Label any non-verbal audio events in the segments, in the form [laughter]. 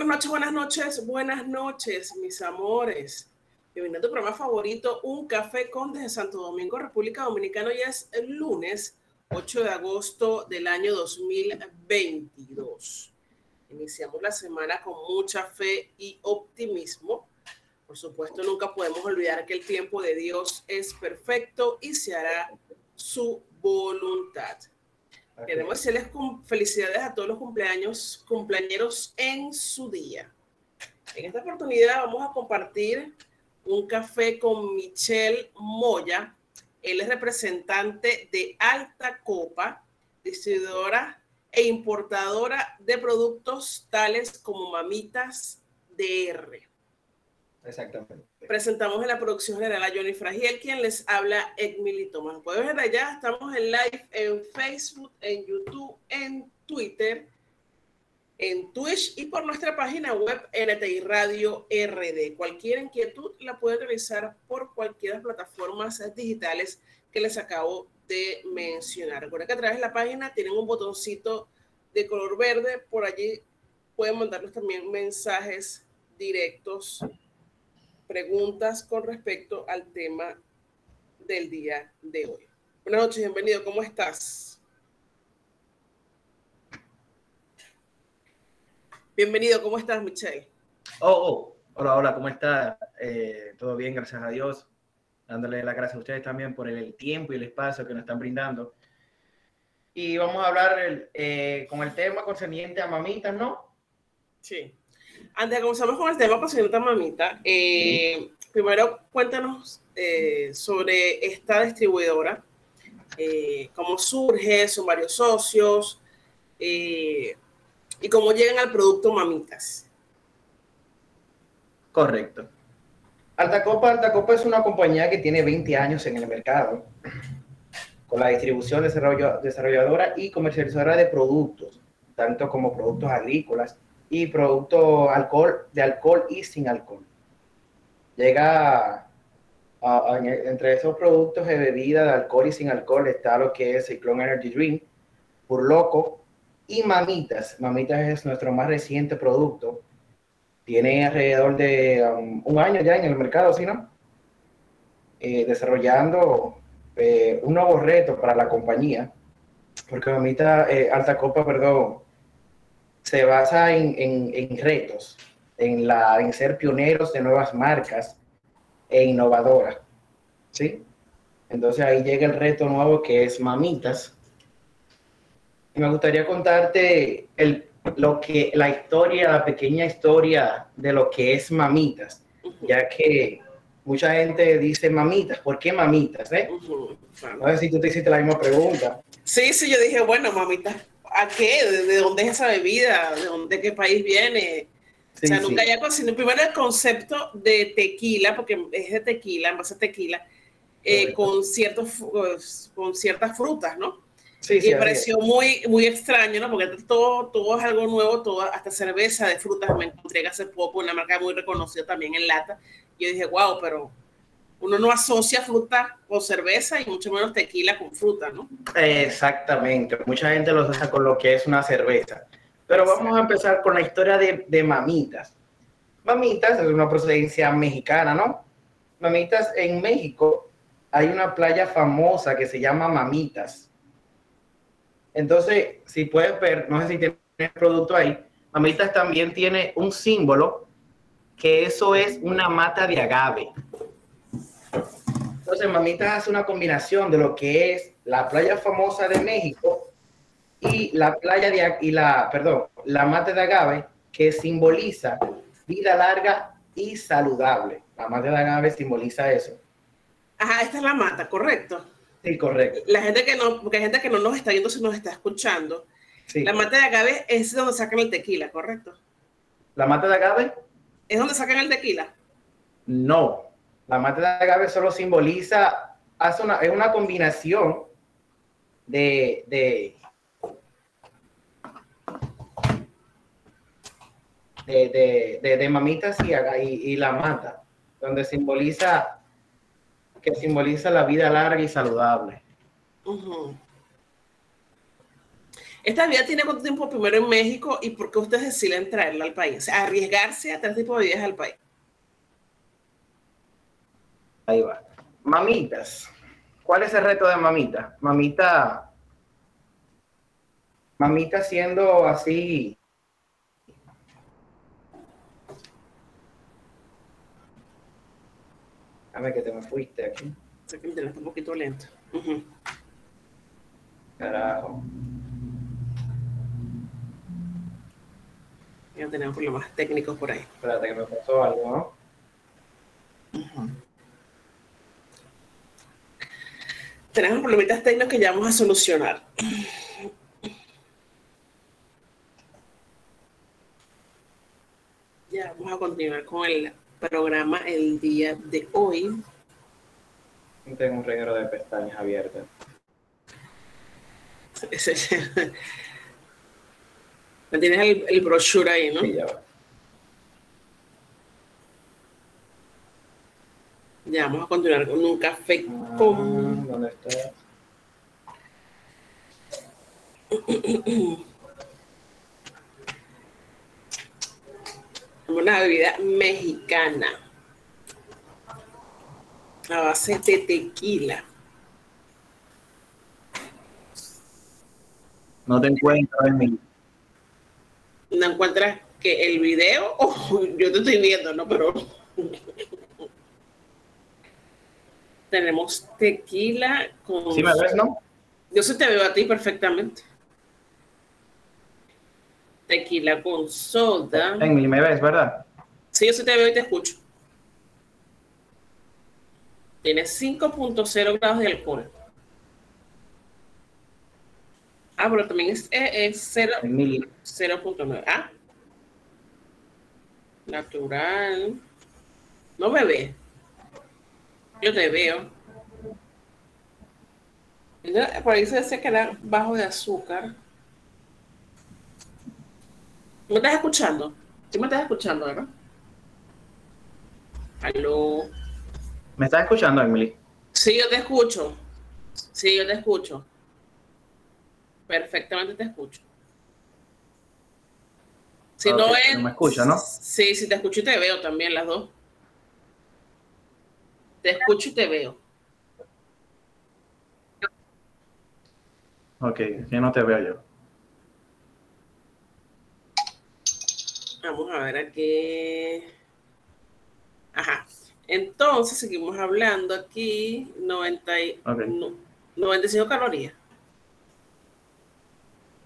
buenas noches, buenas noches, buenas noches, mis amores. Bienvenido a tu programa favorito, Un Café con desde Santo Domingo, República Dominicana. Hoy es el lunes 8 de agosto del año 2022. Iniciamos la semana con mucha fe y optimismo. Por supuesto, nunca podemos olvidar que el tiempo de Dios es perfecto y se hará su voluntad. Queremos decirles felicidades a todos los cumpleaños, cumpleaños en su día. En esta oportunidad vamos a compartir un café con Michelle Moya. Él es representante de Alta Copa, distribuidora e importadora de productos tales como Mamitas DR. Exactamente. Presentamos en la producción general a Johnny Fragiel, quien les habla Edmily Thomas. Pueden ver allá, estamos en live en Facebook, en YouTube, en Twitter, en Twitch y por nuestra página web NTI Radio RD. Cualquier inquietud la pueden realizar por cualquiera de las plataformas digitales que les acabo de mencionar. Recuerden que a través de la página tienen un botoncito de color verde. Por allí pueden mandarnos también mensajes directos preguntas con respecto al tema del día de hoy. Buenas noches, bienvenido, ¿cómo estás? Bienvenido, ¿cómo estás, Michelle? Oh, oh, hola, hola, ¿cómo está? Eh, Todo bien, gracias a Dios. Dándole las gracias a ustedes también por el tiempo y el espacio que nos están brindando. Y vamos a hablar eh, con el tema concerniente a mamitas, ¿no? Sí. Antes de comenzar con el tema, pues, señorita mamita, eh, primero cuéntanos eh, sobre esta distribuidora, eh, cómo surge, son varios socios y cómo llegan al producto mamitas. Correcto. Alta Copa, Alta Copa es una compañía que tiene 20 años en el mercado, con la distribución desarrolladora y comercializadora de productos, tanto como productos agrícolas, y producto alcohol, de alcohol y sin alcohol. Llega entre esos productos de bebida de alcohol y sin alcohol está lo que es Cyclone Energy Drink, por Loco y Mamitas. Mamitas es nuestro más reciente producto. Tiene alrededor de um, un año ya en el mercado, ¿sí no? Eh, desarrollando eh, un nuevo reto para la compañía, porque Mamita, eh, Alta Copa, perdón, se basa en, retos, en, la, en ser pioneros de nuevas marcas e innovadoras. ¿Sí? Entonces ahí llega el reto nuevo que es Mamitas. Y me gustaría contarte el, lo que, la historia, la pequeña historia de lo que es Mamitas, ya que mucha gente dice mamitas, ¿por qué mamitas? Eh? No sé si tú te hiciste la misma pregunta. Sí, sí, yo dije, bueno, mamitas, ¿a qué? ¿De, dónde es esa bebida? ¿De dónde, qué país viene? o sea, nunca ya cocinado. Primero el concepto de tequila, porque es de tequila, en base a tequila, eh, con, ciertos, pues, con ciertas frutas, ¿no? Sí, y me pareció muy, muy extraño, ¿no? Porque todo, todo es algo nuevo, todo, hasta cerveza de frutas me encontré hace poco, una marca muy reconocida también en lata. Y yo dije, wow, pero uno no asocia fruta con cerveza y mucho menos tequila con fruta, ¿no? Exactamente, mucha gente lo asocia con lo que es una cerveza. Pero vamos a empezar con la historia de, Mamitas. Mamitas es una procedencia mexicana, ¿no? Mamitas en México hay una playa famosa que se llama Mamitas. Entonces, si puedes ver, no sé si tienes el producto ahí, Mamitas también tiene un símbolo que eso es una mata de agave. Entonces, Mamitas hace una combinación de lo que es la playa famosa de México y la playa de y la, perdón, la mate de agave que simboliza vida larga y saludable. La mate de agave simboliza eso. Ajá, esta es la mata, correcto. Sí, correcto. La gente que no, porque hay gente que no nos está viendo, si nos está escuchando. Sí. La mate de agave es donde sacan el tequila, correcto. ¿La mate de agave? ¿Es donde sacan el tequila? No, la mate de agave solo simboliza, es una combinación de, de, de, mamitas y, la mata, donde simboliza que simboliza la vida larga y saludable. Esta vida tiene cuánto tiempo primero en México y por qué ustedes deciden traerla al país? O sea, arriesgarse a traer este tipo de vidas al país. Ahí va. Mamitas. ¿Cuál es el reto de mamita? Mamita. Mamita siendo así. Dame que te me fuiste aquí. Sé que está un poquito lento. Carajo. Ya tenemos problemas técnicos por ahí. Espérate que me pasó algo, ¿no? Tenemos problemitas técnicos que ya vamos a solucionar. Ya vamos a continuar con el programa el día de hoy. Tengo un reguero de pestañas abiertas. [laughs] Tienes el, el brochure ahí, ¿no? Sí, ya va. Ya vamos a continuar con un café con ¿Dónde está? una bebida mexicana a base de tequila. No te encuentro en mi. ¿No encuentras que el video? [laughs] Oh, yo te estoy viendo, ¿no? Pero tenemos tequila con... ¿Sí me ves, no? Yo sí te veo a ti perfectamente. Tequila con soda. En mí me ves, ¿verdad? Sí, yo sí te veo y te escucho. Tiene 5.0 grados de alcohol. Ah, pero también es, es, es mi. 0.9. Ah. Natural. No bebé. Yo te veo. Por ahí se dice que era bajo de azúcar. ¿Me estás escuchando? ¿Sí me estás escuchando, verdad? Aló. ¿Me estás escuchando, Emily? Sí, yo te escucho. Sí, yo te escucho. Perfectamente te escucho. Si no es. no me escucha, ¿no? Sí, sí, te escucho y te veo también, las dos. Te escucho y te veo. Ok, que no te veo yo. Vamos a ver aquí. Ajá. Entonces, seguimos hablando aquí. 90 y- Ok. no- 95 calorías.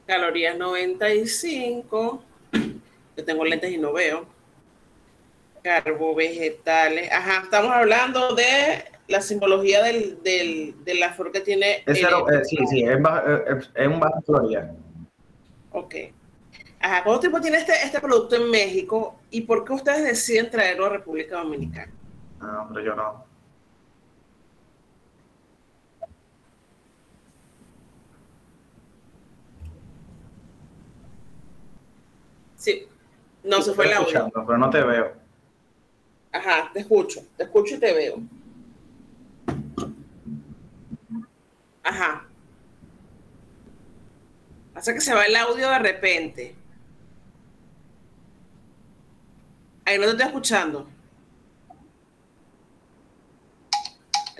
Calorías 95. Yo tengo lentes y no veo. Carbo, vegetales. Ajá, estamos hablando de la simbología del, del, de la flor que tiene. Es el- eh, sí, sí, es, eh, es- es un bajo Florida. Ok. Ajá, ¿cuánto tiempo tiene este, este producto en México y por qué ustedes deciden traerlo a República Dominicana? No, pero yo no. Sí. No, se fue audio. escuchando, pero no te veo. Ajá, te escucho, te escucho y te veo. Ajá. Hace que se va el audio de repente. Ahí no te estoy escuchando.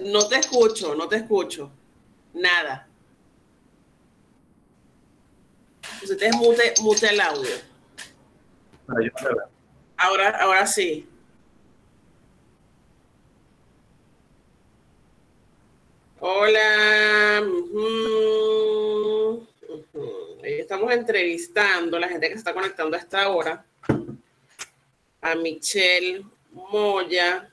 No te escucho, no te escucho. Nada. Usted mute, mute el audio. Ahora, ahora sí. Hola. Estamos entrevistando a la gente que se está conectando a esta hora. A Michelle Moya.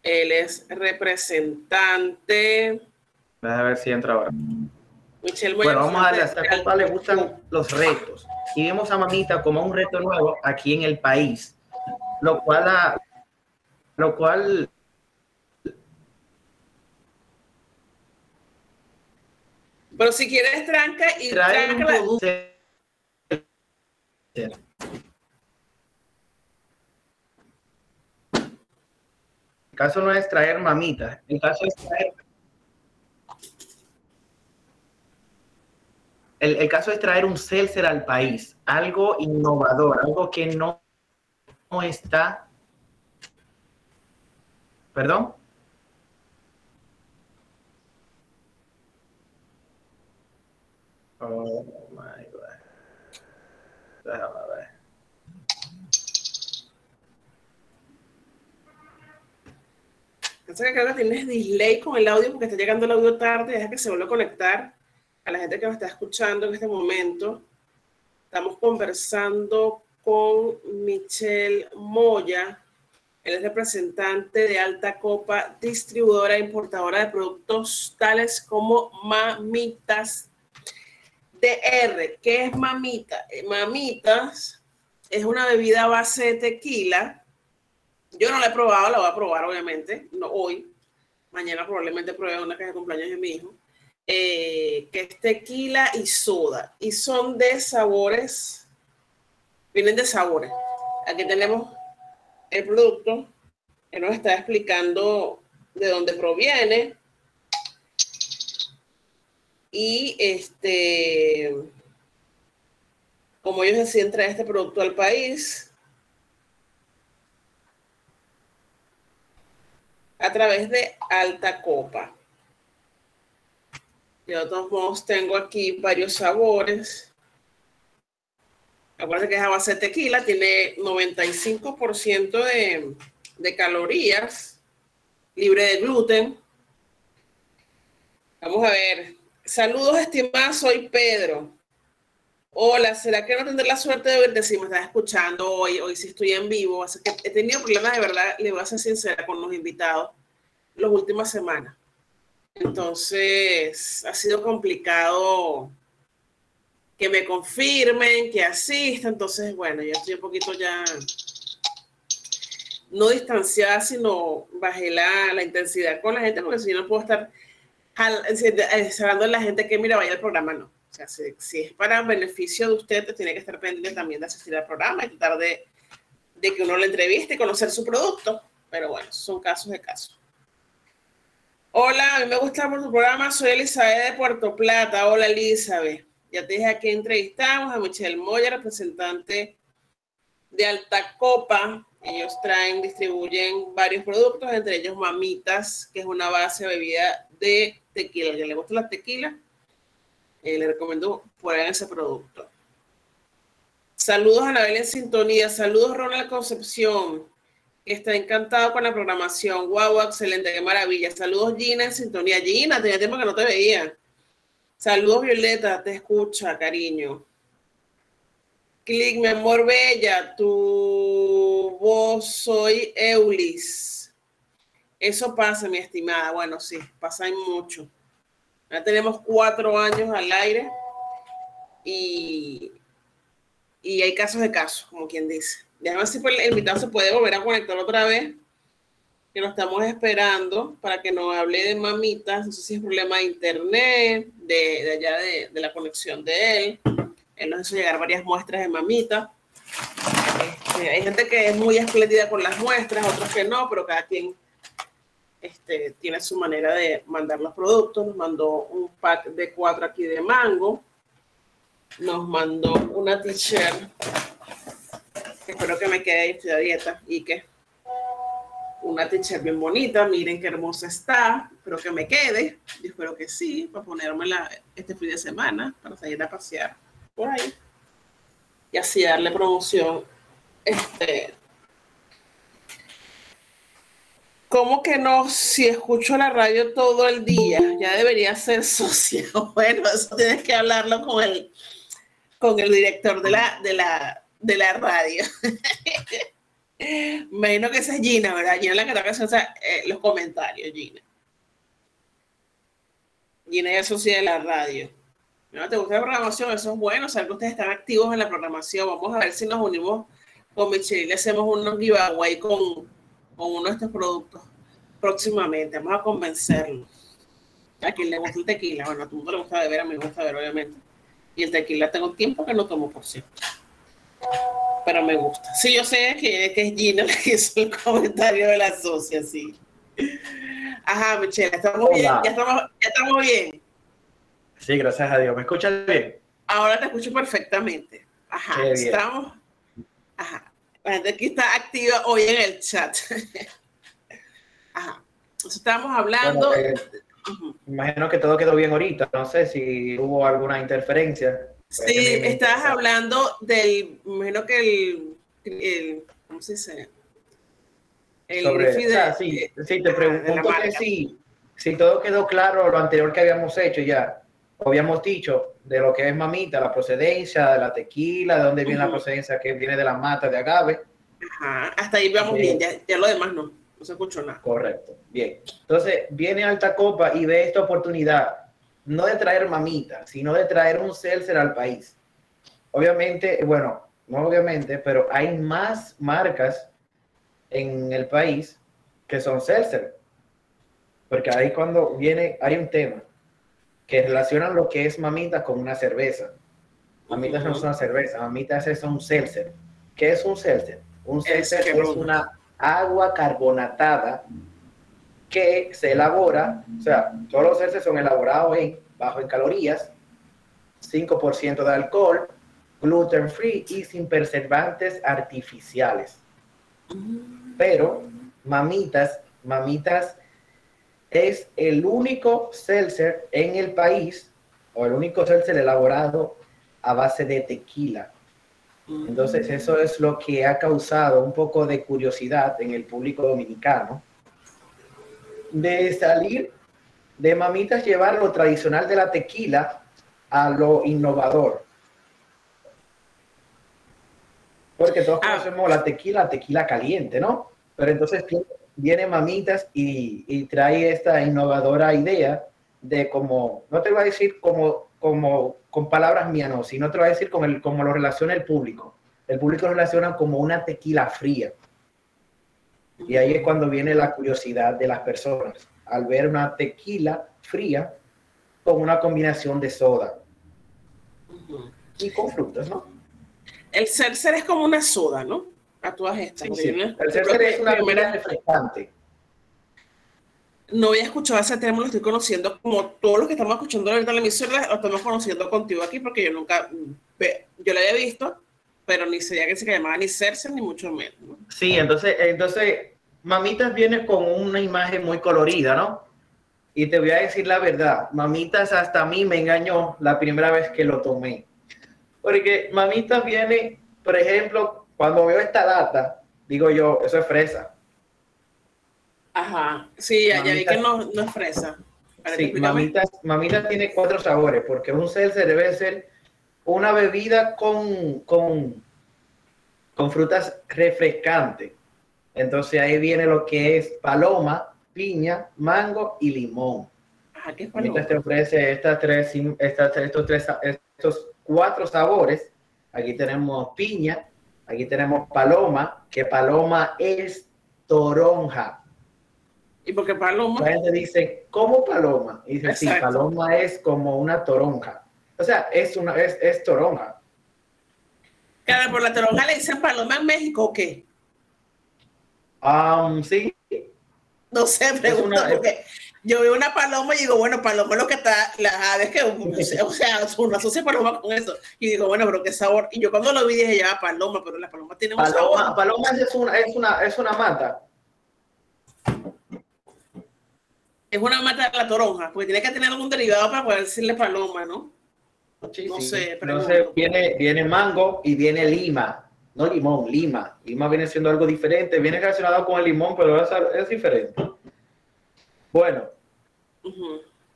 Él es representante. Déjame ver si entra ahora. Michelle Moya. Bueno, vamos a darle a esta copa le gustan los retos. Y vemos a Mamita como un reto nuevo aquí en el país. Lo cual, a- lo cual Pero si quieres tranca y trae un tranca la-. El caso no es traer mamita, el caso es traer el, caso es traer un seltzer al país, algo innovador, algo que no, no está... ¿Perdón? Oh my God. Déjame ver. Piensa que que tienes delay con el audio porque está llegando el audio tarde, deja que se vuelva a conectar a la gente que nos está escuchando en este momento. Estamos conversando con Michelle Moya, él es representante de Alta Copa, distribuidora e importadora de productos tales como Mamitas DR. ¿Qué es Mamita? Eh, Mamitas es una bebida base de tequila. Yo no la he probado, la voy a probar obviamente, no hoy. Mañana probablemente pruebe una caja de cumpleaños de mi hijo. Eh, que es tequila y soda. Y son de sabores, vienen de sabores. Aquí tenemos el producto que nos está explicando de dónde proviene. Y este, como ellos deciden traer este producto al país, a través de alta copa. De todos modos tengo aquí varios sabores. Acuérdense que es a base de tequila, tiene 95% de, de calorías, libre de gluten. Vamos a ver. Saludos, estimados, soy Pedro. Hola, ¿será que no tendré la suerte de verte si me estás escuchando hoy? Hoy sí estoy en vivo. Así que he tenido problemas de verdad, le voy a ser sincera con los invitados las últimas semanas. Entonces, ha sido complicado que me confirmen, que asista. Entonces, bueno, ya estoy un poquito ya no distanciada, sino bajé la, la intensidad con la gente, porque si no puedo estar hablando a la gente que mira, vaya al programa, no. O sea, si, si, es para beneficio de usted, tiene que estar pendiente también de asistir al programa y tratar de, de que uno lo entreviste y conocer su producto. Pero bueno, son casos de casos. Hola, a mí me gusta por tu programa. Soy Elizabeth de Puerto Plata. Hola, Elizabeth. Ya te dije aquí entrevistamos a Michelle Moya, representante de Alta Copa. Ellos traen, distribuyen varios productos, entre ellos Mamitas, que es una base de bebida de tequila. que le gusta la tequila, eh, le recomiendo en ese producto. Saludos a Anabel en sintonía. Saludos, Ronald Concepción. Está encantado con la programación. Guau, excelente, qué maravilla. Saludos, Gina, en sintonía. Gina, tenía tiempo que no te veía. Saludos, Violeta, te escucha, cariño. Clic, mi amor bella, tu voz soy Eulis. Eso pasa, mi estimada. Bueno, sí, pasa mucho. Ya tenemos cuatro años al aire y, y hay casos de casos, como quien dice. Déjame si el invitado se puede volver a conectar otra vez, que lo estamos esperando para que nos hable de mamitas. No sé si es problema de internet, de, allá de, la conexión de él. Él nos hizo llegar varias muestras de mamita. Este, hay gente que es muy espléndida con las muestras, otros que no, pero cada quien este, tiene su manera de mandar los productos. Nos mandó un pack de cuatro aquí de mango. Nos mandó una t-shirt Espero que me quede estoy a dieta y que una t bien bonita, miren qué hermosa está, espero que me quede, yo espero que sí, para ponérmela este fin de semana, para salir a pasear por ahí y así darle promoción. Este, ¿Cómo que no? Si escucho la radio todo el día, ya debería ser socio. [laughs] Bueno, eso tienes que hablarlo con el, con el director de la, de la, de la radio. [laughs] Me que esa es Gina, ¿verdad? Gina la que está eh, los comentarios, Gina. Gina es socia de la radio. ¿No te gusta la programación? Eso es bueno, saber que ustedes están activos en la programación. Vamos a ver si nos unimos con Michelle y le hacemos un giveaway con, con uno de estos productos próximamente. Vamos a convencerlo. A quien le gusta el tequila, bueno, a todo el mundo le gusta beber, a mí me gusta beber, obviamente. Y el tequila tengo tiempo que no tomo, por cierto pero me gusta. Sí, yo sé que, que es Gina la que hizo el comentario de la socia, sí. Ajá, Michelle, estamos bien, ya estamos, ya estamos bien. Sí, gracias a Dios. ¿Me escuchas bien? ahora te escucho perfectamente. Ajá, estamos. Ajá. La gente aquí está activa hoy en el chat. [laughs] Ajá. Entonces, estamos hablando. Eh, imagino que todo quedó bien ahorita. No sé si hubo alguna interferencia. Sí, estabas hablando del. Imagino que el. ¿Cómo se dice? El Sobre, sí, sí, te pregunto que sí, si todo quedó claro lo anterior que habíamos hecho ya, habíamos dicho de lo que es mamita, la procedencia de la tequila, de dónde viene la procedencia que viene de la mata de agave. Ajá, hasta ahí vamos bien, ya, ya, lo demás no, no se escuchó nada. Correcto, bien. Entonces viene Alta Copa y ve esta oportunidad, no de traer mamita, sino de traer un seltzer al país. Obviamente, bueno, no obviamente, pero hay más marcas en el país que son seltzer. Porque ahí cuando viene, hay un tema que relacionan lo que es mamita con una cerveza. Mamitas no es una cerveza, mamitas es un seltzer. ¿Qué es un seltzer? Un seltzer es una agua carbonatada que se elabora, o sea, todos los seltzers son elaborados en, bajo en calorías, 5% de alcohol, gluten free y sin preservantes artificiales. Pero mamitas, mamitas es el único seltzer en el país, o el único seltzer elaborado a base de tequila. Entonces, eso es lo que ha causado un poco de curiosidad en el público dominicano de salir de mamitas llevar lo tradicional de la tequila a lo innovador. Porque todos ah. conocemos la tequila, tequila caliente, ¿no? Pero entonces viene Mamitas y, trae esta innovadora idea de como, no te voy a decir como, como con palabras mías, no, sino te voy a decir como, como lo relaciona el público. El público lo relaciona como una tequila fría. Y ahí es cuando viene la curiosidad de las personas al ver una tequila fría con una combinación de soda y con frutas, ¿no? El seltzer es como una soda, ¿no? A todas estas. El seltzer es una bebida refrescante. No había escuchado ese término, lo estoy conociendo como todos los que estamos escuchando ahorita en la emisión, lo estamos conociendo contigo aquí porque yo nunca, yo lo había visto, pero ni sabía que se llamaba ni seltzer ni mucho menos. Sí, entonces, entonces, Mamitas viene con una imagen muy colorida, ¿no? Y te voy a decir la verdad, Mamitas hasta a mí me engañó la primera vez que lo tomé. Porque Mamitas viene, por ejemplo, cuando veo esta data, digo yo, eso es fresa. Ajá, sí, ya, vi que no, no, es fresa. Sí, mamita, tiene cuatro sabores, porque un seltzer debe ser una bebida con, con, con frutas refrescantes. Entonces ahí viene lo que es paloma, piña, mango y limón. Ajá, ¿qué paloma? te ofrece estas tres, estas, estos, tres, estos cuatro sabores. Aquí tenemos piña, Aquí tenemos paloma, que paloma es toronja. ¿Y por qué paloma? La gente dice, ¿cómo paloma? Y dice, sí, paloma es como una toronja. O sea, es, una, es, es toronja. Claro, por la toronja le dicen paloma en México o qué? Um, sí. No sé, pregunto porque yo veo una paloma y digo, bueno, paloma lo que está, las aves que, o sea, uno asocia paloma con eso. Y digo, bueno, pero qué sabor. Y yo cuando lo vi dije, ya, paloma, pero la paloma tiene un sabor. Paloma es una, es una, es una mata. Es una mata de la toronja, porque tiene que tener algún derivado para poder decirle paloma, ¿no? Sí, no sé, pero. Entonces viene, viene mango y viene lima. No limón, lima. Lima viene siendo algo diferente. Viene relacionado con el limón, pero es, es diferente. Bueno,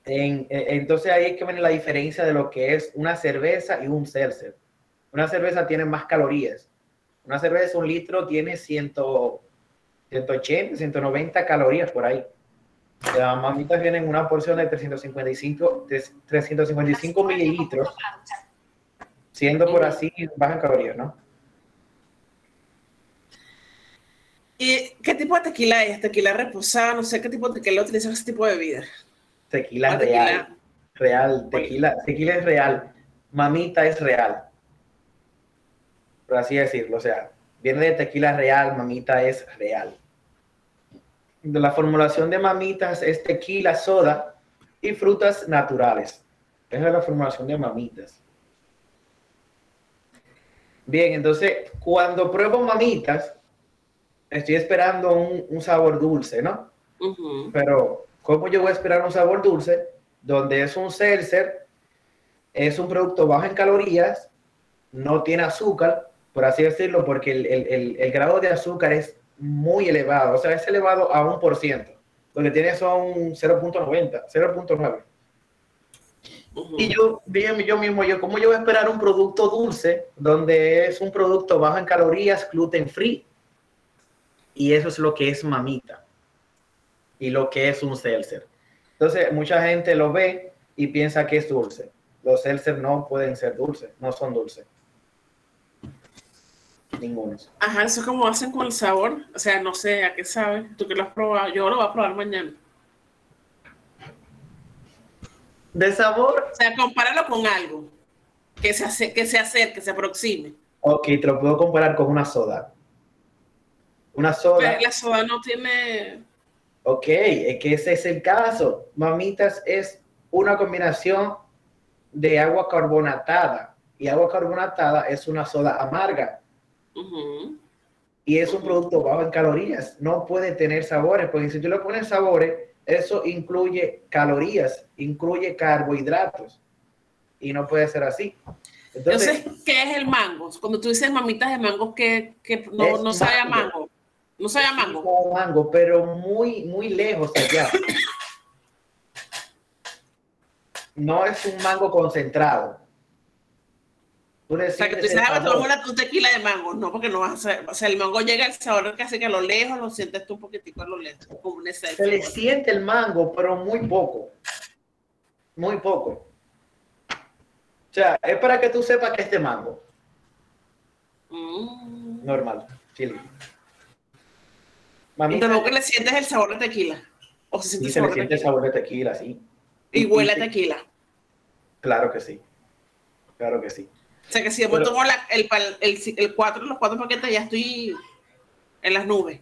entonces ahí es que viene la diferencia de lo que es una cerveza y un seltzer. Una cerveza tiene más calorías. Una cerveza, un litro, tiene 100, 180, 190 calorías por ahí. Las mamitas vienen una porción de 355, 355 mililitros, siendo por así bajas calorías, ¿no? ¿Y qué tipo de tequila es? ¿Tequila reposada? No sé qué tipo de tequila utilizan ese tipo de bebida. Tequila ah, real. Real, tequila, tequila es real. Mamita es real. Por así decirlo. O sea, viene de tequila real, mamita es real. La formulación de mamitas es tequila, soda y frutas naturales. Esa es la formulación de mamitas. Bien, entonces cuando pruebo mamitas, estoy esperando un, sabor dulce, ¿no? Pero, ¿cómo yo voy a esperar un sabor dulce donde es un seltzer, es un producto bajo en calorías, no tiene azúcar, por así decirlo, porque el, grado de azúcar es muy elevado, o sea, es elevado a un por ciento. Lo que tiene son 0.90, 0.9. Y yo, bien, yo mismo, yo, ¿cómo yo voy a esperar un producto dulce donde es un producto bajo en calorías, gluten free? Y eso es lo que es mamita y lo que es un seltzer. Entonces, mucha gente lo ve y piensa que es dulce. Los seltzer no pueden ser dulces, no son dulces. Ninguno. Ajá, eso es como hacen con el sabor. O sea, no sé a qué sabe. Tú que lo has probado, yo lo voy a probar mañana. De sabor. O sea, compáralo con algo que se, hace, que se acerque, que se aproxime. Ok, te lo puedo comparar con una soda. Una soda. Pero la soda no tiene. Ok, es que ese es el caso. Mamitas es una combinación de agua carbonatada. Y agua carbonatada es una soda amarga. Y es un producto bajo en calorías. No puede tener sabores, porque si tú le pones sabores, eso incluye calorías, incluye carbohidratos. Y no puede ser así. Entonces, ¿qué es el mango? Cuando tú dices mamitas de mango, ¿qué, no, no sabe a mango? No sabe a mango. mango, pero muy, muy lejos allá. No es un mango concentrado. o sea, que tú dices, ah, tomar tu tequila de mango. No, porque no vas a hacer. O sea, el mango llega al sabor casi que a lo lejos, lo sientes tú un poquitico a lo lejos. Como Se le siente el mango, pero muy poco. Muy poco. O sea, es para que tú sepas que es de mango. Mm. Normal, chile. Y tampoco le sientes el sabor de tequila. O se siente, se le siente el sabor de tequila, sí. Y, huele a tequila. Claro que sí. Claro que sí. O sea que si después tomo el, el, el, cuatro, los cuatro paquetes, ya estoy en las nubes.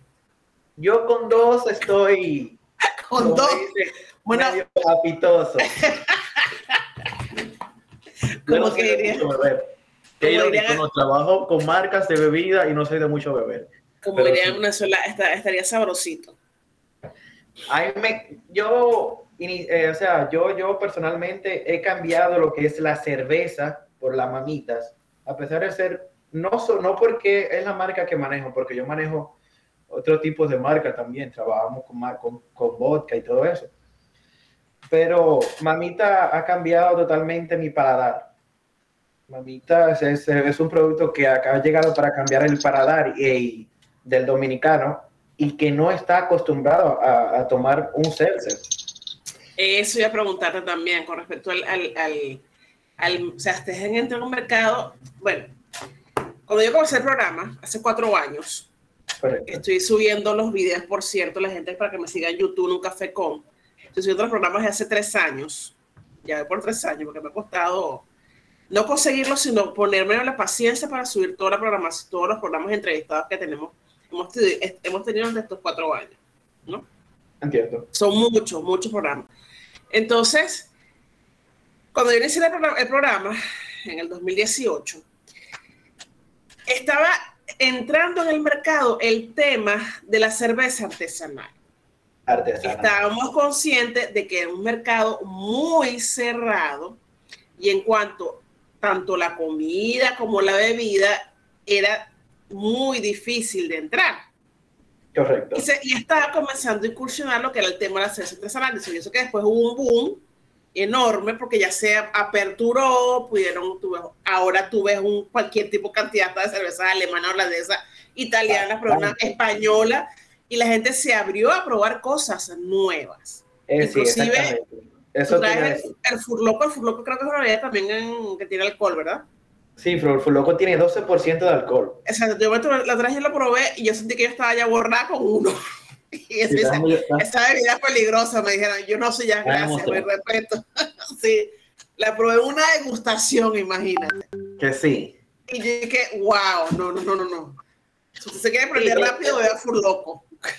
Yo con dos estoy. [laughs] con dos. bueno, medio apitoso. [laughs] como que diría. no trabajo con marcas de bebida y no soy de mucho beber. Como diría una sola, estaría sabrosito. me, yo, eh, o sea, yo, yo personalmente he cambiado lo que es la cerveza por las mamitas, a pesar de ser, no, no porque es la marca que manejo, porque yo manejo otro tipo de marca también, trabajamos con, con, con vodka y todo eso. Pero mamita ha cambiado totalmente mi paladar. Mamita es, es, un producto que acá ha llegado para cambiar el paladar y, del dominicano y que no está acostumbrado a, tomar un seltzer. Eso iba a preguntarte también con respecto al, al, al, o sea, estés en un mercado, bueno, cuando yo comencé el programa, hace cuatro años, estoy subiendo los videos, por cierto, la gente para que me siga en YouTube, un café con, estoy subiendo los programas de hace tres años, ya por tres años, porque me ha costado no conseguirlo, sino ponerme la paciencia para subir toda la programación, todos los programas entrevistados que tenemos hemos, tenido en estos cuatro años, ¿no? Entiendo. Son muchos, muchos programas. Entonces, cuando yo inicié el programa, en el 2018, estaba entrando en el mercado el tema de la cerveza artesanal. Artesanal. Estábamos conscientes de que era un mercado muy cerrado y en cuanto tanto la comida como la bebida era muy difícil de entrar. Correcto. Y, estaba comenzando a incursionar lo que era el tema de la cerveza artesanal. Y eso que después hubo un boom enorme porque ya se aperturó, pudieron, ahora tú ves un, cualquier tipo de cantidad de cerveza alemana, holandesa, italiana, ah, española, y la gente se abrió a probar cosas nuevas. Eh, Inclusive, Eso el, el, furloco, el furloco creo que es una bebida también que tiene alcohol, ¿verdad? Sí, Loco tiene 12% de alcohol. Exacto, yo la otra vez yo lo probé y yo sentí que yo estaba ya borrada con uno. [laughs] Y esa, bebida es peligrosa, me dijeron, yo no sé ya, gracias, me respeto. [laughs] sí, la probé una degustación, imagínate. Que sí. Y yo dije, wow, no, no, no, no, no. Si usted se quiere prender rápido, vea Furloco. [laughs]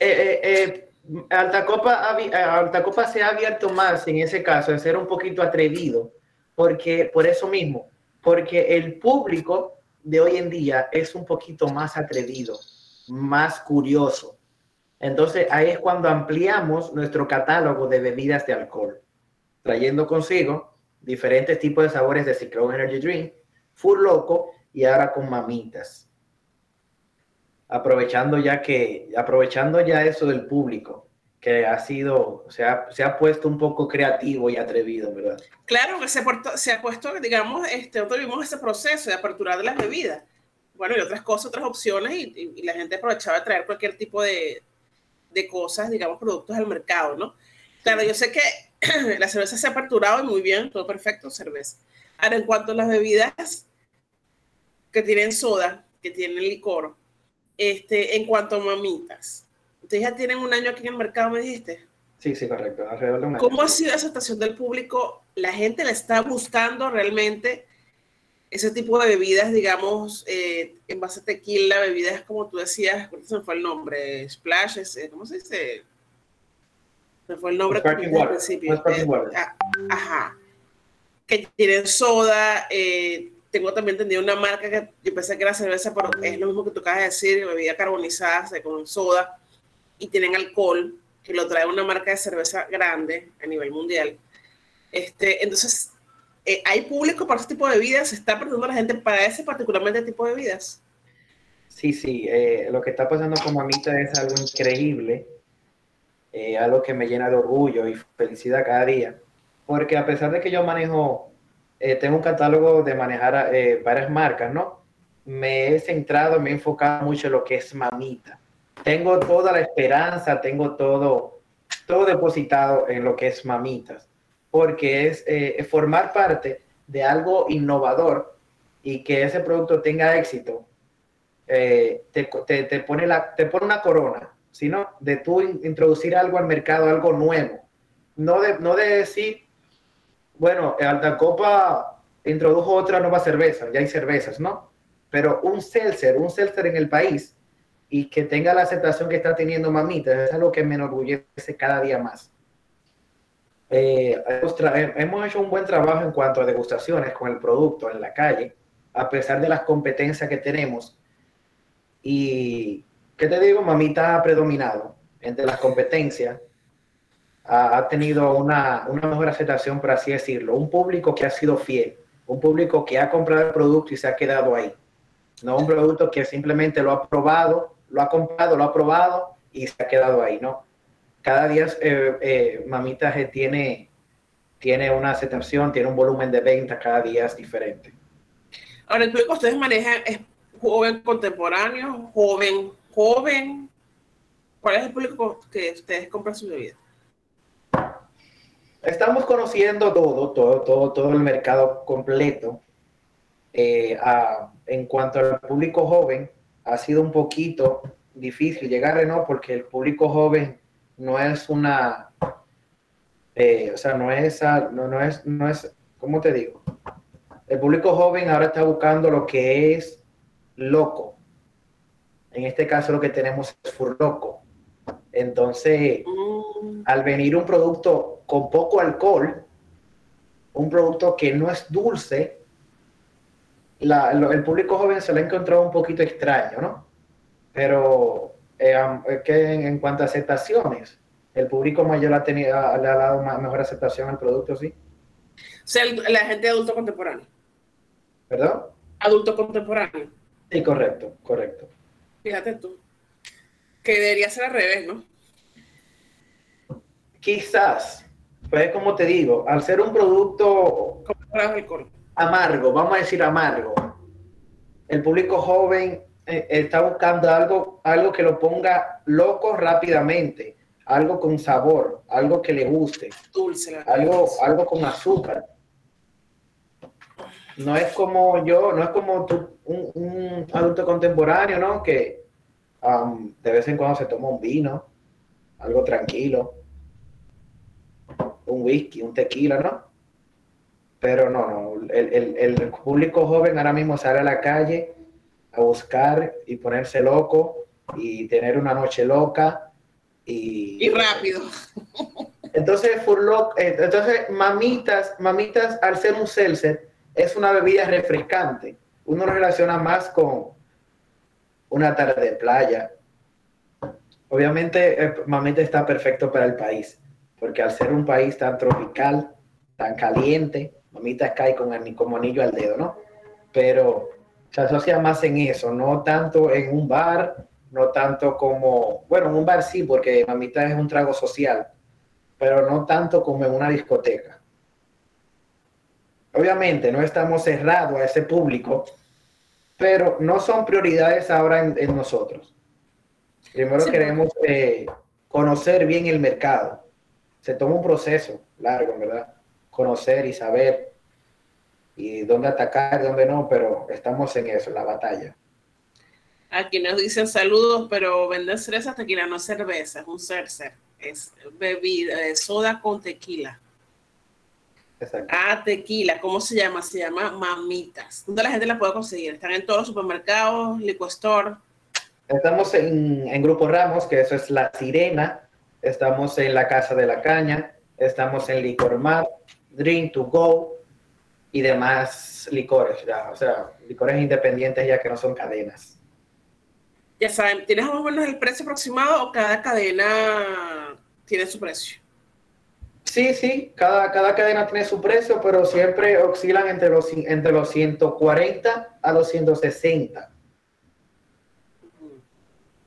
Eh, eh, eh, Alta, Copa, Alta Copa se ha abierto más en ese caso, de ser un poquito atrevido, porque por eso mismo, porque el público de hoy en día es un poquito más atrevido, más curioso. Entonces ahí es cuando ampliamos nuestro catálogo de bebidas de alcohol, trayendo consigo diferentes tipos de sabores de Ciclone Energy Drink, Full Loco y ahora con mamitas. Aprovechando ya que, aprovechando ya eso del público, que ha sido, se ha, se ha puesto un poco creativo y atrevido, ¿verdad? Claro, que se, se ha puesto, digamos, este, nosotros vimos ese proceso de apertura de las bebidas. Bueno, y otras cosas, otras opciones, y, y la gente aprovechaba de traer cualquier tipo de, de cosas, digamos, productos al mercado, ¿no? Claro, yo sé que [clears throat] la cerveza se ha aperturado y muy bien, todo perfecto, cerveza. Ahora, en cuanto a las bebidas que tienen soda, que tienen licor, este, en cuanto a mamitas, ustedes ya tienen un año aquí en el mercado, me dijiste. Sí, sí, correcto. Alrededor de un año. ¿Cómo ha sido la aceptación del público? ¿La gente le está buscando realmente ese tipo de bebidas, digamos, eh, en base a tequila, bebidas como tú decías, ¿cuál se fue el nombre? Splash, eh, ¿cómo se dice? Se fue el nombre al principio. Eh, ah, ajá. Que tienen soda. tengo también entendido una marca que yo pensé que era cerveza, pero es lo mismo que tú acabas de decir, bebida carbonizada con soda y tienen alcohol, que lo trae una marca de cerveza grande a nivel mundial. Este, entonces, eh, ¿hay público para ese tipo de bebidas? ¿Se está preguntando la gente para ese particularmente tipo de bebidas? Sí, sí, eh, lo que está pasando con Mamita es algo increíble, eh, algo que me llena de orgullo y felicidad cada día, porque a pesar de que yo manejo, tengo un catálogo de manejar varias marcas, ¿no? Me he centrado, me he enfocado mucho en lo que es Mamita. Tengo toda la esperanza, tengo todo, todo depositado en lo que es Mamitas porque eh, es formar parte de algo innovador y que ese producto tenga éxito, eh, te, pone la, te pone una corona, sino de tú introducir algo al mercado, algo nuevo. No de, no de decir, bueno, Alta Copa introdujo otra nueva cerveza, ya hay cervezas, ¿no? Pero un seltzer, un seltzer en el país y que tenga la aceptación que está teniendo Mamita, es algo que me enorgullece cada día más. Eh, hemos hecho un buen trabajo en cuanto a degustaciones con el producto en la calle, a pesar de las competencias que tenemos. Y, ¿qué te digo? Mamita ha predominado entre las competencias. Ha, tenido una, una, mejor aceptación, por así decirlo. Un público que ha sido fiel. Un público que ha comprado el producto y se ha quedado ahí. No un producto que simplemente lo ha probado, lo ha comprado, lo ha probado y se ha quedado ahí, ¿no? cada día eh, eh, Mamita tiene, tiene una aceptación, tiene un volumen de venta cada día es diferente. Ahora, el público ustedes manejan es joven contemporáneo, joven, joven. ¿Cuál es el público que ustedes compran su bebida? Estamos conociendo todo, todo, todo, todo el mercado completo. Eh, en cuanto al público joven, ha sido un poquito difícil llegar, ¿no? Porque el público joven no es una, eh, o sea, no es, no, no, es, no es, ¿cómo te digo? El público joven ahora está buscando lo que es loco. En este caso lo que tenemos es furloco. Entonces, mm. al venir un producto con poco alcohol, un producto que no es dulce, el público joven se lo ha encontrado un poquito extraño, ¿no? Pero eh, que en, cuanto a aceptaciones, el público mayor ha tenido, le ha dado mejor aceptación al producto, sí. O sea, la gente adulto contemporáneo. ¿Perdón? Adulto contemporáneo. Sí, correcto, correcto. Fíjate tú. Que debería ser al revés, ¿no? Quizás, pues como te digo, al ser un producto amargo, vamos a decir amargo, el público joven eh, está buscando algo, algo que lo ponga loco rápidamente, algo con sabor, algo que le guste, dulce, algo, algo con azúcar. No es como yo, no es como un, adulto contemporáneo, ¿no? Que um, de vez en cuando se toma un vino, algo tranquilo, un whisky, un tequila, ¿no? Pero no, no, el, el público joven ahora mismo sale a la calle a buscar y ponerse loco y tener una noche loca y, y rápido. [laughs] Entonces, eh, entonces, mamitas, mamitas, al ser un seltzer, es una bebida refrescante, uno lo relaciona más con una tarde de playa. Obviamente, eh, Mamita está perfecto para el país, porque al ser un país tan tropical, tan caliente, Mamita cae con, como anillo al dedo, ¿no? Pero se asocia más en eso, no tanto en un bar, no tanto como, bueno, en un bar sí, porque Mamita es un trago social, pero no tanto como en una discoteca. Obviamente no estamos cerrados a ese público, pero no son prioridades ahora en, nosotros. Primero queremos eh, conocer bien el mercado. Se toma un proceso largo, ¿verdad? Conocer y saber y dónde atacar, dónde no, pero estamos en eso, en la batalla. Aquí nos dicen saludos, pero vender cerveza tequila, no cerveza, es un cercer, es bebida, es soda con tequila. Exacto. Ah, tequila, ¿cómo se llama? Se llama mamitas. ¿Dónde la gente la puede conseguir? ¿Están en todos los supermercados, liquor store? Estamos en, en Grupo Ramos, que eso es La Sirena. Estamos en la Casa de la Caña. Estamos en Licor Mar, Drink to Go, y demás licores, ya, o sea, licores independientes ya que no son cadenas. Ya saben, ¿tienes más o menos el precio aproximado o cada cadena tiene su precio? Sí, sí, cada, cada cadena tiene su precio, pero siempre oscilan entre los, entre los 140 a los 160.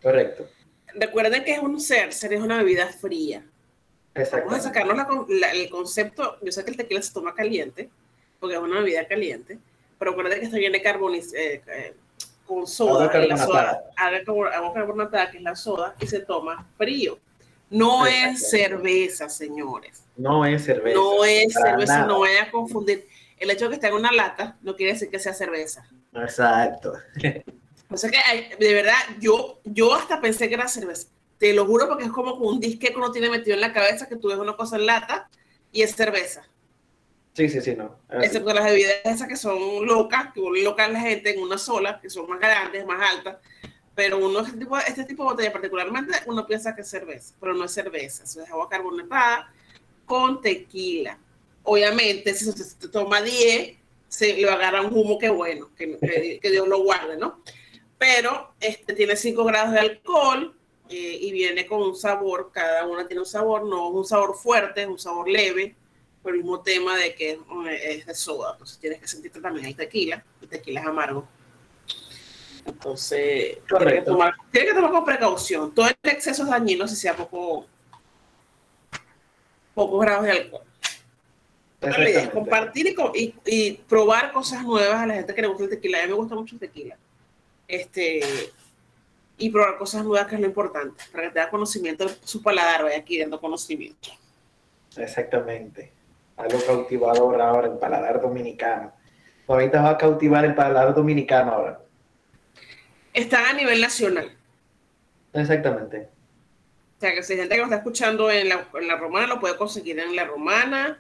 Correcto. Recuerden que es un ser, ser es una bebida fría. Vamos a sacarnos el concepto, yo sé que el tequila se toma caliente, porque es una bebida caliente, pero acuérdate que esto viene carboniz eh, eh, con soda, agua la soda, agua carbonatada, que es la soda, y se toma frío. No es cerveza, señores. No es cerveza. No es cerveza, no vaya a confundir. El hecho de que esté en una lata no quiere decir que sea cerveza. Exacto. O sea que, de verdad, yo, yo hasta pensé que era cerveza. Te lo juro porque es como un disque que uno tiene metido en la cabeza que tú ves una cosa en lata y es cerveza. Sí, sí, sí, no. Excepto las bebidas esas que son locas, que vuelven locas la gente en una sola, que son más grandes, más altas. Pero uno, este tipo, este tipo de botella particularmente, uno piensa que es cerveza, pero no es cerveza. Eso es agua carbonatada con tequila. Obviamente, si se toma 10, se le agarra un humo que bueno, que, que, Dios lo guarde, ¿no? Pero este, tiene 5 grados de alcohol eh, y viene con un sabor, cada una tiene un sabor, no un sabor fuerte, es un sabor leve por el mismo tema de que es de soda, entonces tienes que sentirte también el tequila, el tequila es amargo. Entonces, tienes que, tomar, que tomar con precaución. Todo el exceso es dañino si sea poco, pocos grados de alcohol. compartir y, y, probar cosas nuevas a la gente que le gusta el tequila. A mí me gusta mucho el tequila. Este, y probar cosas nuevas, que es lo importante, para que te conocimiento, su paladar vaya adquiriendo conocimiento. Exactamente algo cautivador ahora, el paladar dominicano. Ahorita va a cautivar el paladar dominicano ahora. Está a nivel nacional. Exactamente. O sea, que si hay gente que lo está escuchando en la, en la romana, lo puede conseguir en la romana.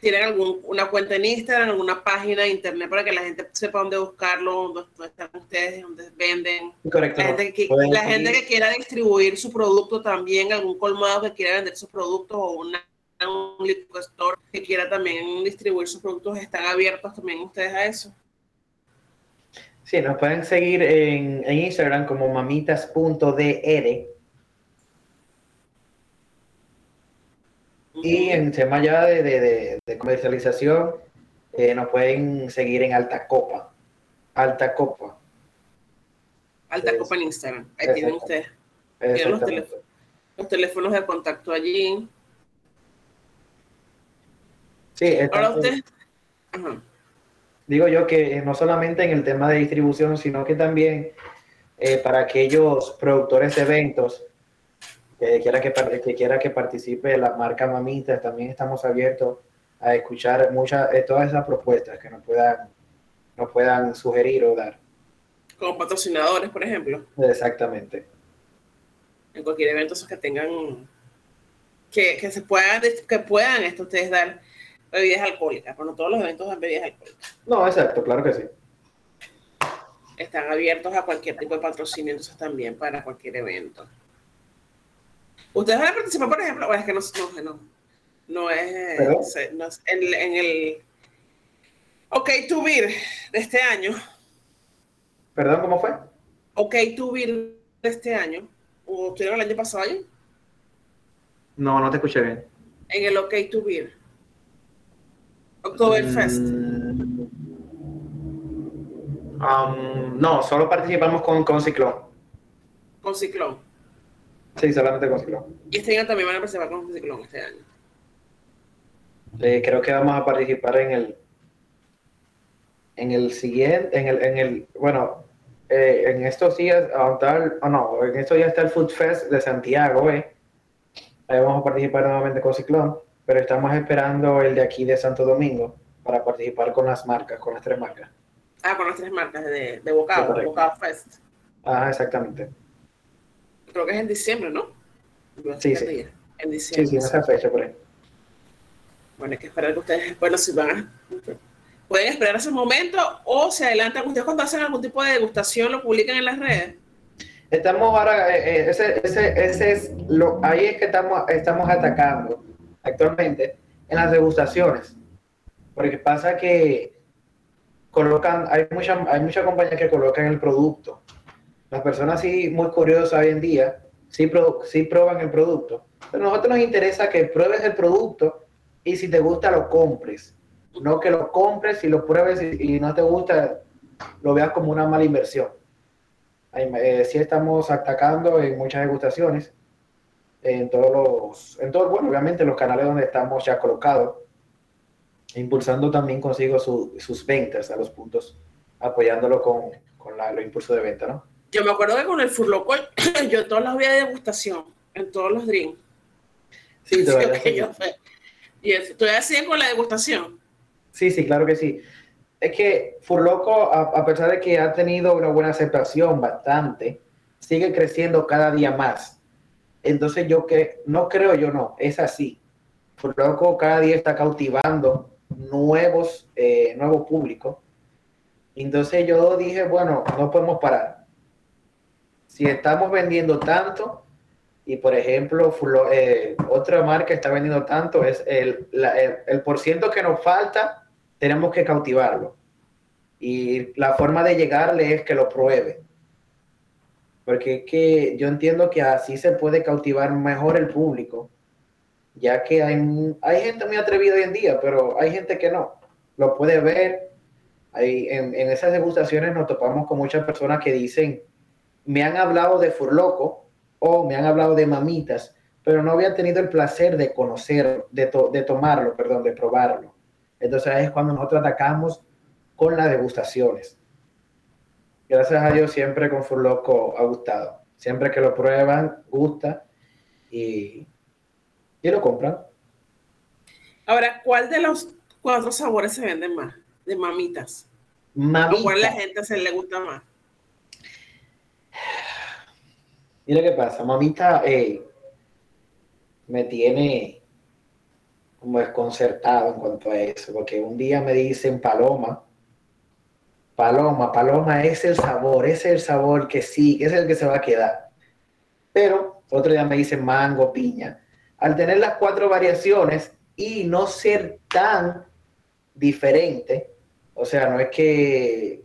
¿Tienen alguna cuenta en Instagram, alguna página de internet para que la gente sepa dónde buscarlo, dónde, están ustedes, dónde venden? Correcto. La, gente que, la gente que, quiera distribuir su producto también, algún colmado que quiera vender sus productos o una un liquor store que quiera también distribuir sus productos, ¿están abiertos también ustedes a eso? Sí, nos pueden seguir en, en Instagram como mamitas.dr. Y en tema ya de, de, comercialización, eh, nos pueden seguir en Alta Copa. Alta Copa. Alta Copa en Instagram. Ahí tienen ustedes. Tienen los teléfonos, los teléfonos de contacto allí. Sí, usted. Digo yo que no solamente en el tema de distribución, sino que también eh, para aquellos productores de eventos que quiera que, que quiera que participe la marca Mamitas, también estamos abiertos a escuchar muchas de todas esas propuestas que nos puedan, nos puedan sugerir o dar. Como patrocinadores, por ejemplo. Exactamente. En cualquier evento esos que tengan que, que se puedan que puedan esto ustedes dar bebidas alcohólicas, pero no todos los eventos son bebidas alcohólicas. No, exacto, claro que sí. Están abiertos a cualquier tipo de patrocinio, entonces también para cualquier evento. Ustedes van a participar, por ejemplo, bueno, es que no, no, no, no es, no es en, en, el OK to Beer de este año. Perdón, ¿cómo fue? Ok, tu de este año, o estuvieron el año pasado ahí. No, no te escuché bien. En el OK to Beer. Oktoberfest. Mm, um, no, solo participamos con, con Ciclón. Con Ciclón. Sí, solamente con Ciclón. Y este año también van a participar con Ciclón este año. Creo que vamos a participar en el en el siguiente, en el, en el bueno, eh, en estos días, o no, en estos días está el Food Fest de Santiago, ¿eh? Ahí vamos a participar nuevamente con Ciclón, pero estamos esperando el de aquí de Santo Domingo para participar con las marcas, con las tres marcas. Ah, con las tres marcas de, de Bocado, Bocado Fest. Ah, exactamente. Creo que es en diciembre, ¿no? Sí, sí. En diciembre. Sí, sí, en esa fecha por ahí. Bueno, hay que esperar que ustedes, bueno, si van a, pueden esperar ese momento o se adelantan. Ustedes cuando hacen algún tipo de degustación lo publican en las redes. Estamos ahora, eh, eh, ese, ese, ese, es lo, ahí es que estamos, estamos atacando actualmente en las degustaciones. Porque pasa que colocan, hay muchas hay mucha compañías que colocan el producto. Las personas sí muy curiosas hoy en día, sí, sí prueban el producto. Pero a nosotros nos interesa que pruebes el producto y si te gusta lo compres. No que lo compres y lo pruebes y, no te gusta, lo veas como una mala inversión. Eh, sí estamos atacando en muchas degustaciones, en todos los, en todos, bueno, obviamente los canales donde estamos ya colocados, impulsando también consigo sus ventas a los puntos, apoyándolo con, con la, los impulsos de venta, ¿no? Yo me acuerdo que con el Furloco, [coughs] yo todos los días de degustación, en todos los drinks. Sí, todavía. [laughs] Y todavía siguen con la degustación. Sí, sí, claro que sí. Es que Furloco, a, a, pesar de que ha tenido una buena aceptación bastante, sigue creciendo cada día más. Entonces yo que no creo yo no, es así. Furloco cada día está cautivando nuevos, eh, nuevo público. Entonces yo dije, bueno, no podemos parar. Si estamos vendiendo tanto, y por ejemplo, eh, otra marca está vendiendo tanto, es el, el, por ciento que nos falta, tenemos que cautivarlo. Y la forma de llegarle es que lo pruebe. Porque es que yo entiendo que así se puede cautivar mejor el público, ya que hay, hay gente muy atrevida hoy en día, pero hay gente que no. Lo puede ver. En, en esas degustaciones nos topamos con muchas personas que dicen, me han hablado de Furloco, o me han hablado de mamitas, pero no había tenido el placer de conocerlo, de, de tomarlo, perdón, de probarlo. Entonces es cuando nosotros atacamos con las degustaciones. Gracias a Dios siempre con Furloco ha gustado. Siempre que lo prueban, gusta y, y lo compran. Ahora, ¿cuál de los cuatro sabores se venden más? De mamitas. Mamita. ¿Cuál la gente se le gusta más? Mira qué pasa, mamita me tiene como desconcertado en cuanto a eso, porque un día me dicen paloma, paloma, paloma es el sabor, es el sabor que sí, es el que se va a quedar. Pero otro día me dicen mango, piña. Al tener las cuatro variaciones y no ser tan diferente, o sea, no es que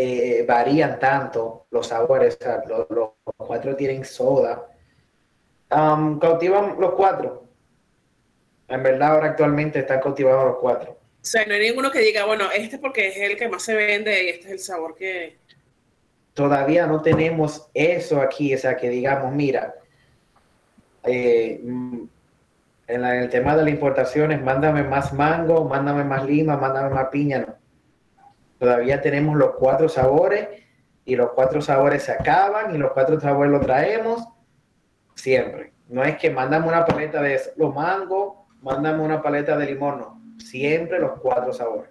eh, varían tanto los sabores, los, cuatro tienen soda. cautivan los cuatro. En verdad ahora actualmente están cautivados los cuatro. O sea, no hay ninguno que diga, bueno, este porque es el que más se vende y este es el sabor que... Todavía no tenemos eso aquí, o sea, que digamos, mira, eh, mm, en, en, el tema de las importaciones, mándame más mango, mándame más lima, mándame más piña, no Todavía tenemos los cuatro sabores y los cuatro sabores se acaban y los cuatro sabores los traemos siempre. No es que mandamos una paleta de los mangos, mandamos una paleta de limón, no. Siempre los cuatro sabores.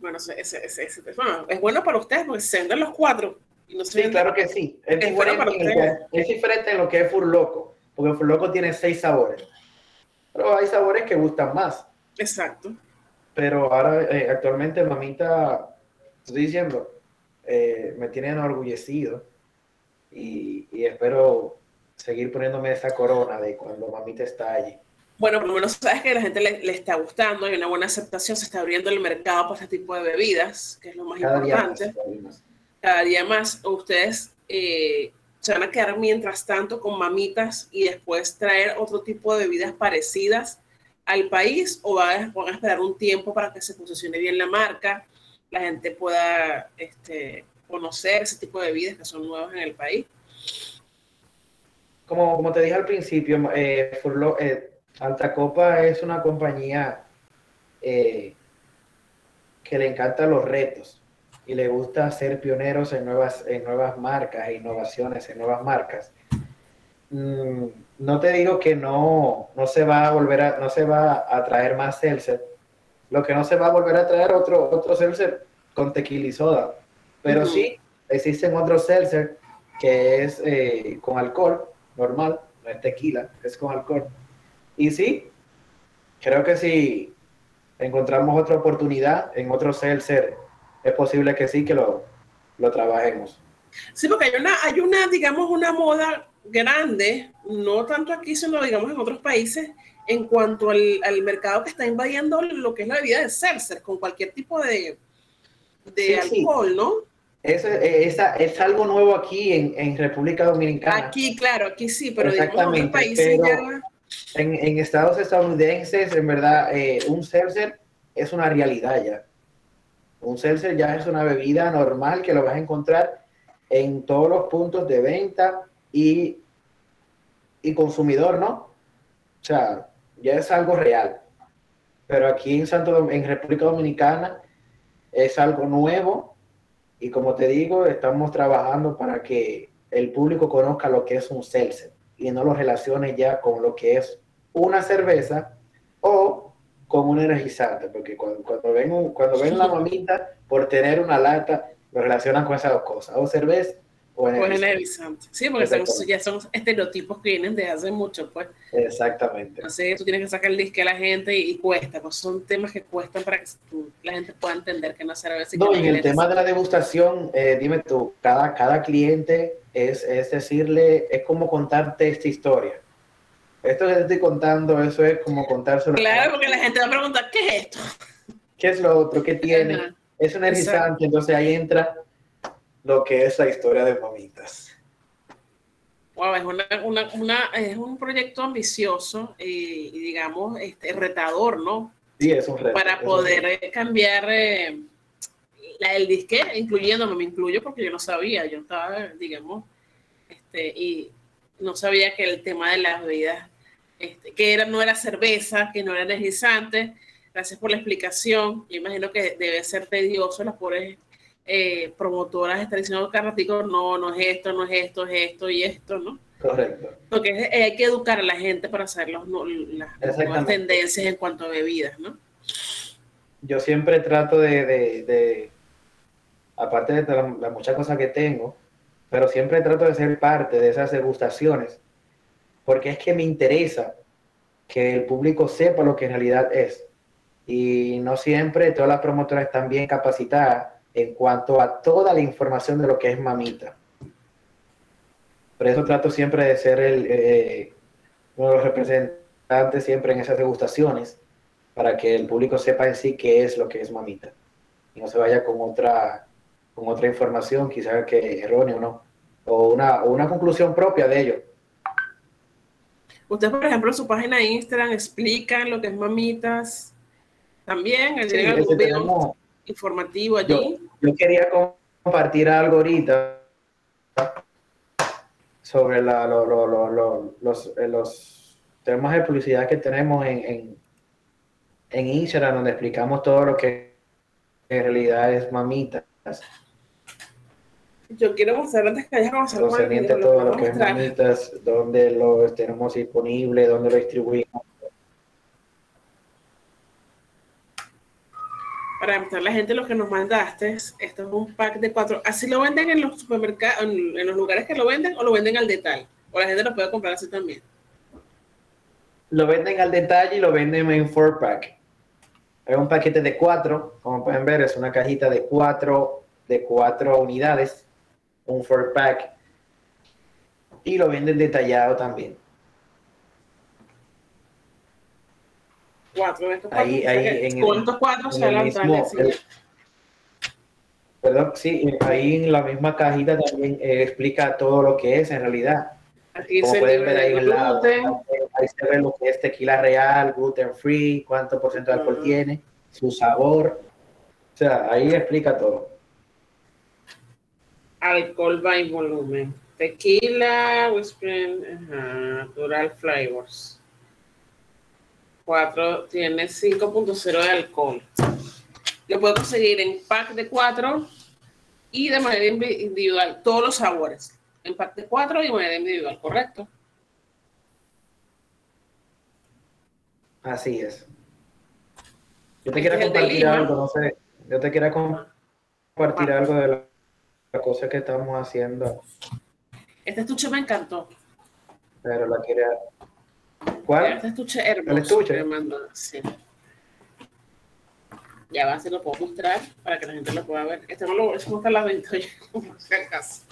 Bueno, ese, ese, bueno, es bueno para ustedes porque se venden los cuatro. Y no sí, claro que sí. Es, es, diferente bueno es, diferente en lo que es Furloco, porque Furloco tiene seis sabores. Pero hay sabores que gustan más. Exacto. Pero ahora, eh, actualmente, mamita, estoy diciendo, eh, me tiene enorgullecido y, y, espero seguir poniéndome esa corona de cuando mamita está allí. Bueno, por lo menos sabes que a la gente le, está gustando, hay una buena aceptación, se está abriendo el mercado para este tipo de bebidas, que es lo más importante. cada día más. Ustedes eh, se van a quedar mientras tanto con mamitas y después traer otro tipo de bebidas parecidas al país o van a, esperar un tiempo para que se posicione bien la marca, la gente pueda este, conocer ese tipo de bebidas que son nuevas en el país. Como, como te dije al principio, eh, eh, Alta Copa es una compañía eh, que le encantan los retos y le gusta ser pioneros en nuevas, en nuevas marcas e innovaciones en nuevas marcas. Mm, no te digo que no, no se va a volver a, no se va a traer más seltzer. Lo que no se va a volver a traer otro, otro seltzer con tequila y soda. Pero sí, existen otros seltzer que es eh, con alcohol normal, no es tequila, es con alcohol y sí, creo que si encontramos otra oportunidad en otro ser, es posible que sí, que lo, lo trabajemos. Sí, porque hay una, hay una, digamos, una moda grande, no tanto aquí, sino digamos en otros países, en cuanto al, al mercado que está invadiendo lo que es la bebida de Celser, con cualquier tipo de, de alcohol, ¿no? Es, es, es, algo nuevo aquí en, en, República Dominicana. Aquí, claro, aquí sí, pero digamos en otros países ya en, en, estados estadounidenses, en verdad, eh, un seltzer es una realidad ya. Un seltzer ya es una bebida normal que lo vas a encontrar en todos los puntos de venta y, y consumidor, ¿no? O sea, ya es algo real. Pero aquí en Santo en República Dominicana es algo nuevo y como te digo, estamos trabajando para que el público conozca lo que es un seltzer y no lo relaciones ya con lo que es una cerveza o con un energizante, porque cuando, cuando ven, cuando ven la [laughs] mamita por tener una lata, lo relacionan con esas dos cosas, o cerveza o energizante. Sí, porque ya son estereotipos que vienen de hace mucho, pues. Exactamente. Entonces tú tienes que sacar el disque a la gente y, cuesta, pues son temas que cuestan para que la gente pueda entender que no es cerveza. no, y en el tema de la degustación, eh, dime tú, cada, cada cliente es, es decirle, es como contarte esta historia. Esto que te estoy contando, eso es como contárselo. Claro, porque la gente va a preguntar, ¿qué es esto? ¿Qué es lo otro? ¿Qué tiene? Es un energizante, entonces ahí entra lo que es la historia de mamitas. Wow, es, una, una, una, es un proyecto ambicioso eh, y, digamos, este, retador, ¿no? Sí, es un reto. Para poder cambiar eh, la, el disque, incluyéndome, me incluyo porque yo no sabía, yo estaba, digamos, este, y no sabía que el tema de las bebidas, este, que era, no era cerveza, que no era energizante. Gracias por la explicación. Yo imagino que debe ser tedioso las pobres eh, promotoras están diciendo ratico, no, no es esto, no es esto, es esto y esto, ¿no? Correcto. Porque hay que educar a la gente para saber los, las nuevas tendencias en cuanto a bebidas, ¿no? Yo siempre trato de aparte de las muchas cosas que tengo, pero siempre trato de ser parte de esas degustaciones, porque es que me interesa que el público sepa lo que en realidad es. Y no siempre todas las promotoras están bien capacitadas en cuanto a toda la información de lo que es mamita. Por eso trato siempre de ser el, eh, uno de los representantes siempre en esas degustaciones, para que el público sepa en sí qué es lo que es mamita. Y no se vaya con otra con otra información, quizás que errónea o no, o una, una conclusión propia de ello. Ustedes, por ejemplo, en su página de Instagram explican lo que es mamitas. También, sí, video informativo allí. Yo, quería compartir algo ahorita sobre la, los, eh, los temas de publicidad que tenemos en, en, en Instagram, donde explicamos todo lo que en realidad es mamitas. Yo quiero mostrar antes que haya comenzado todo lo, que es mamitas, dónde lo tenemos disponible, dónde lo distribuimos. Para a la gente lo que nos mandaste, esto es un pack de cuatro. ¿Así lo venden en los supermercados, en, los lugares que lo venden o lo venden al detalle? ¿O la gente lo puede comprar así también? Lo venden al detalle y lo venden en four pack. Es un paquete de cuatro, como pueden ver, es una cajita de cuatro, de cuatro unidades un four pack y lo venden detallado también. Cuatro de estos cuatro. Ahí, ahí en con estos cuatro se adelantan. Perdón, sí, ahí en la misma cajita también eh, explica todo lo que es en realidad. Aquí Como se pueden ver ahí, en lado, gluten. ahí se ve lo que es tequila real, gluten free, cuánto por ciento de alcohol Ujú. tiene, su sabor. O sea, ahí explica todo. Alcohol by volumen. Tequila, whispering, natural flavors. 4 tiene 5.0 de alcohol. Lo puedo conseguir en pack de 4 y de manera individual, todos los sabores. En pack de 4 y de manera individual, ¿correcto? Así es. Yo te quiero compartir algo, no sé. Yo te quiero compartir algo de la, la cosa que estamos haciendo, Este estuche me encantó. pero la quería. ¿Cuál? Este estuche hermoso. ¿El estuche? mandó, sí. Ya va, se lo puedo mostrar para que la gente lo pueda ver. Este no lo voy a mostrar la venta yo, [laughs] por si acaso.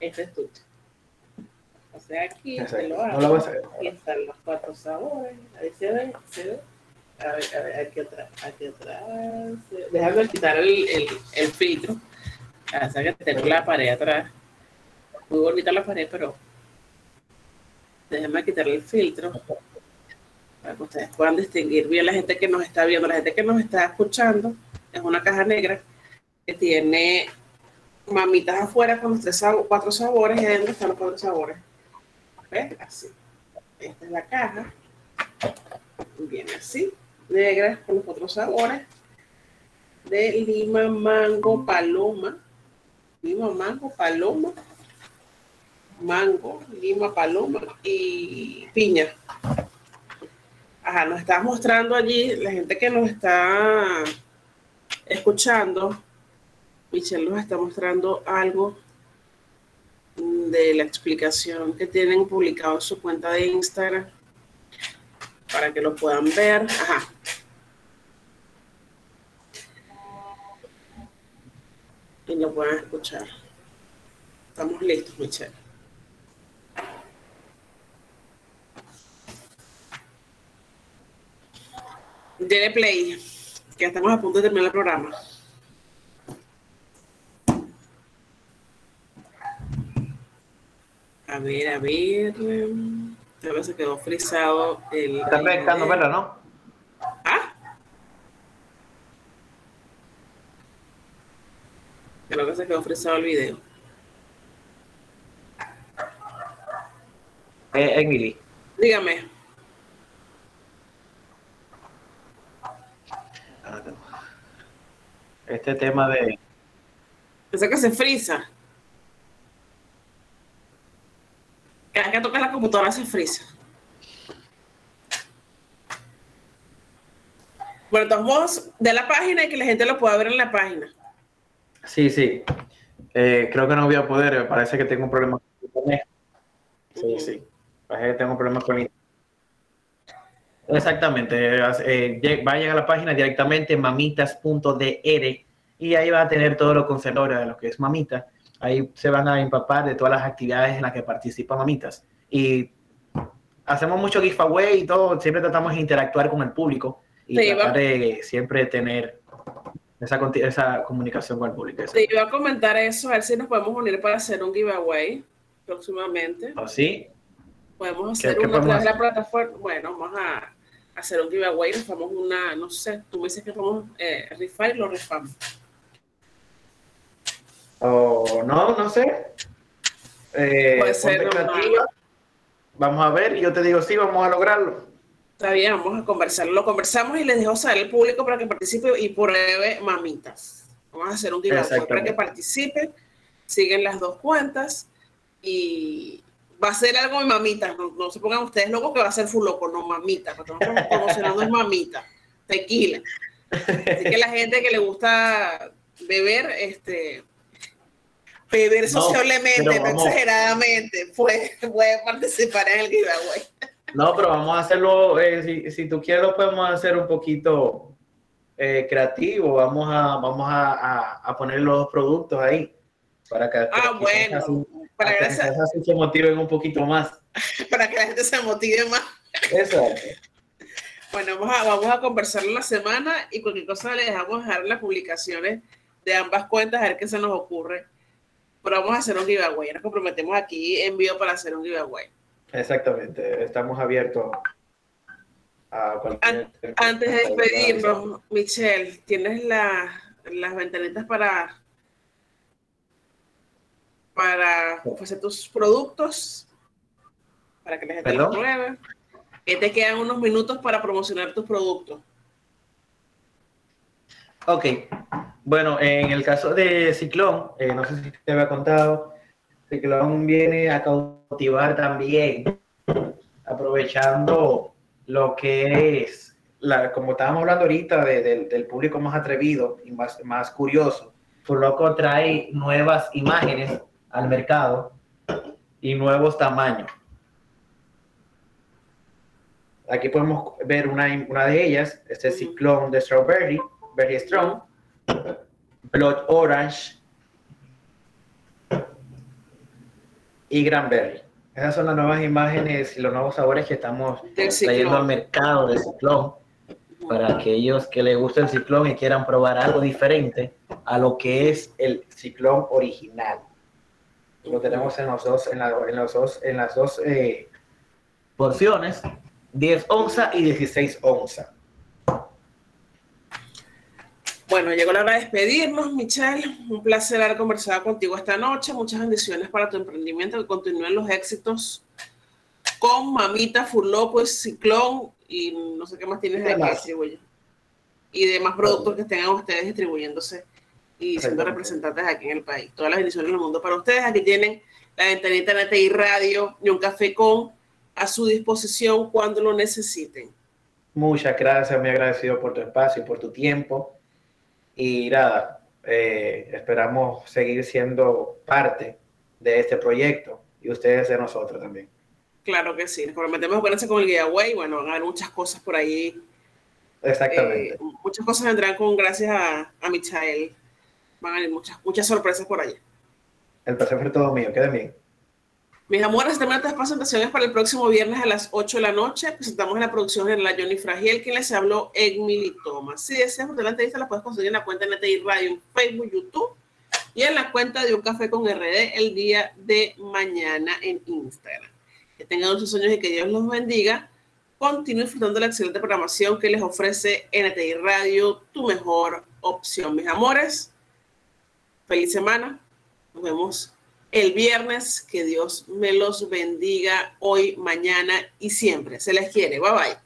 Este estuche. O sea, aquí se lo No hago. lo a ver. Aquí están los cuatro sabores. Ahí se ve, se ve. A ver, a ver, aquí atrás, aquí atrás. Déjame quitar el, el, el filtro. O sea que tengo la pared atrás. Muy bonita la pared, pero déjame quitar el filtro para que ustedes puedan distinguir bien la gente que nos está viendo, la gente que nos está escuchando. Es una caja negra que tiene mamitas afuera con los tres cuatro sabores y adentro están los cuatro sabores. ¿Ves? Así. Esta es la caja. Viene así, negra con los cuatro sabores. De lima, mango, paloma. Lima, mango, paloma. Mango, lima, paloma y piña. Ajá, nos está mostrando allí la gente que nos está escuchando. Michelle nos está mostrando algo de la explicación que tienen publicado en su cuenta de Instagram para que lo puedan ver. Ajá. Y lo puedan escuchar. Estamos listos, Michelle. Dele play, que estamos a punto de terminar el programa. A ver, a ver. Tal vez se quedó frisado el. Está video. ¿verdad? ¿No? ¿Ah? Creo que se quedó frisado el video. Eh, Emily. Dígame. Este tema de. Pensé que se frisa. Cada que tocas la computadora se frisa. Bueno, todos modos, de la página y que la gente lo pueda ver en la página. Sí, sí. Eh, creo que no voy a poder. me Parece que tengo un problema con internet. Sí, sí. Parece que tengo un problema con internet. Exactamente. eh, vayan a la página directamente mamitas.dr y ahí va a tener todo lo conservador de lo que es mamita. Ahí se van a empapar de todas las actividades en las que participan mamitas. Y hacemos mucho giveaway y todo. Siempre tratamos de interactuar con el público y Sí, tratar de siempre tener esa, comunicación con el público. Te iba a comentar eso, a ver si nos podemos unir para hacer un giveaway próximamente. ¿O sí? Podemos ¿Qué- hacer qué uno podemos la plataforma. Bueno, vamos a hacer un giveaway, nos vamos una, no sé, tú me dices que vamos eh, rifar y lo rifamos. O no, no sé. Eh, Puede ser, no. Vamos a ver, yo te digo, sí, vamos a lograrlo. Está bien, vamos a conversarlo. Lo conversamos y les dejo saber al público para que participe y pruebe mamitas. Vamos a hacer un giveaway para que participen, siguen las dos cuentas y va a ser algo de mamitas. No, no se pongan ustedes locos que va a ser full loco, no mamitas. Lo que estamos promocionando es mamita, tequila. Así que la gente que le gusta beber, este, beber No, sociablemente, no exageradamente, puede, puede participar en el giveaway. No, pero vamos a hacerlo, eh, si, si tú quieres lo podemos hacer un poquito eh, creativo, vamos a, vamos a, a- a poner los productos ahí para que, Ah, para que bueno, así- para para que quizás así se motiven un poquito más. [laughs] para que la gente se motive más. Exacto. Bueno, vamos a, vamos a conversar la semana y cualquier cosa le dejamos dejar las publicaciones de ambas cuentas a ver qué se nos ocurre. Pero vamos a hacer un giveaway. Nos comprometemos aquí en vivo para hacer un giveaway. Exactamente. Estamos abiertos a cualquier. Antes de despedirnos, Michelle, ¿tienes las ventanitas para para ofrecer tus productos, para que la gente los pruebe. Que te quedan unos minutos para promocionar tus productos. Ok. Bueno, en el caso de Ciclón, eh, no sé si te había contado, Ciclón viene a cautivar también, aprovechando lo que es, la, como estábamos hablando ahorita, del público más atrevido y más, más curioso. Su loco trae nuevas imágenes al mercado y nuevos tamaños. Aquí podemos ver una, una de ellas, este ciclón de strawberry, very strong, blood orange y cranberry. Esas son las nuevas imágenes y los nuevos sabores que estamos trayendo al mercado de ciclón para aquellos que les guste el ciclón y quieran probar algo diferente a lo que es el ciclón original. Lo tenemos en los dos, en, los dos, en las dos eh, porciones, 10 onzas y 16 onzas. Bueno, llegó la hora de despedirnos, Michelle. Un placer haber conversado contigo esta noche. Muchas bendiciones para tu emprendimiento, que continúen los éxitos con Mamita, Furloco, Ciclón y no sé qué más tienes de distribuir. Y demás productos que tengan ustedes distribuyéndose y siendo representantes aquí en el país. Todas las bendiciones del mundo para ustedes. Aquí tienen la ventanita NTI Radio y un café con a su disposición cuando lo necesiten. Muchas gracias, muy agradecido por tu espacio y por tu tiempo. Y nada, eh, esperamos seguir siendo parte de este proyecto y ustedes de nosotros también. Claro que sí, nos comprometemos a con el giveaway. Bueno, van a haber muchas cosas por ahí. Exactamente. Eh, muchas cosas vendrán con gracias a, a Michael van a haber muchas, muchas sorpresas por allá. El placer fue todo mío, quede bien. Mis amores, terminan estas presentaciones para el próximo viernes a las 8 de la noche. Presentamos en la producción de la Johnny Fragiel, quien les habló, Emily Thomas. Si deseas ver la entrevista, la puedes conseguir en la cuenta de NTI Radio en Facebook, YouTube y en la cuenta de Un Café con RD el día de mañana en Instagram. Que tengan muchos sueños y que Dios los bendiga. Continúen disfrutando de la excelente programación que les ofrece NTI Radio, tu mejor opción. Mis amores, Feliz semana. Nos vemos el viernes. Que Dios me los bendiga hoy, mañana y siempre. Se les quiere. Bye bye.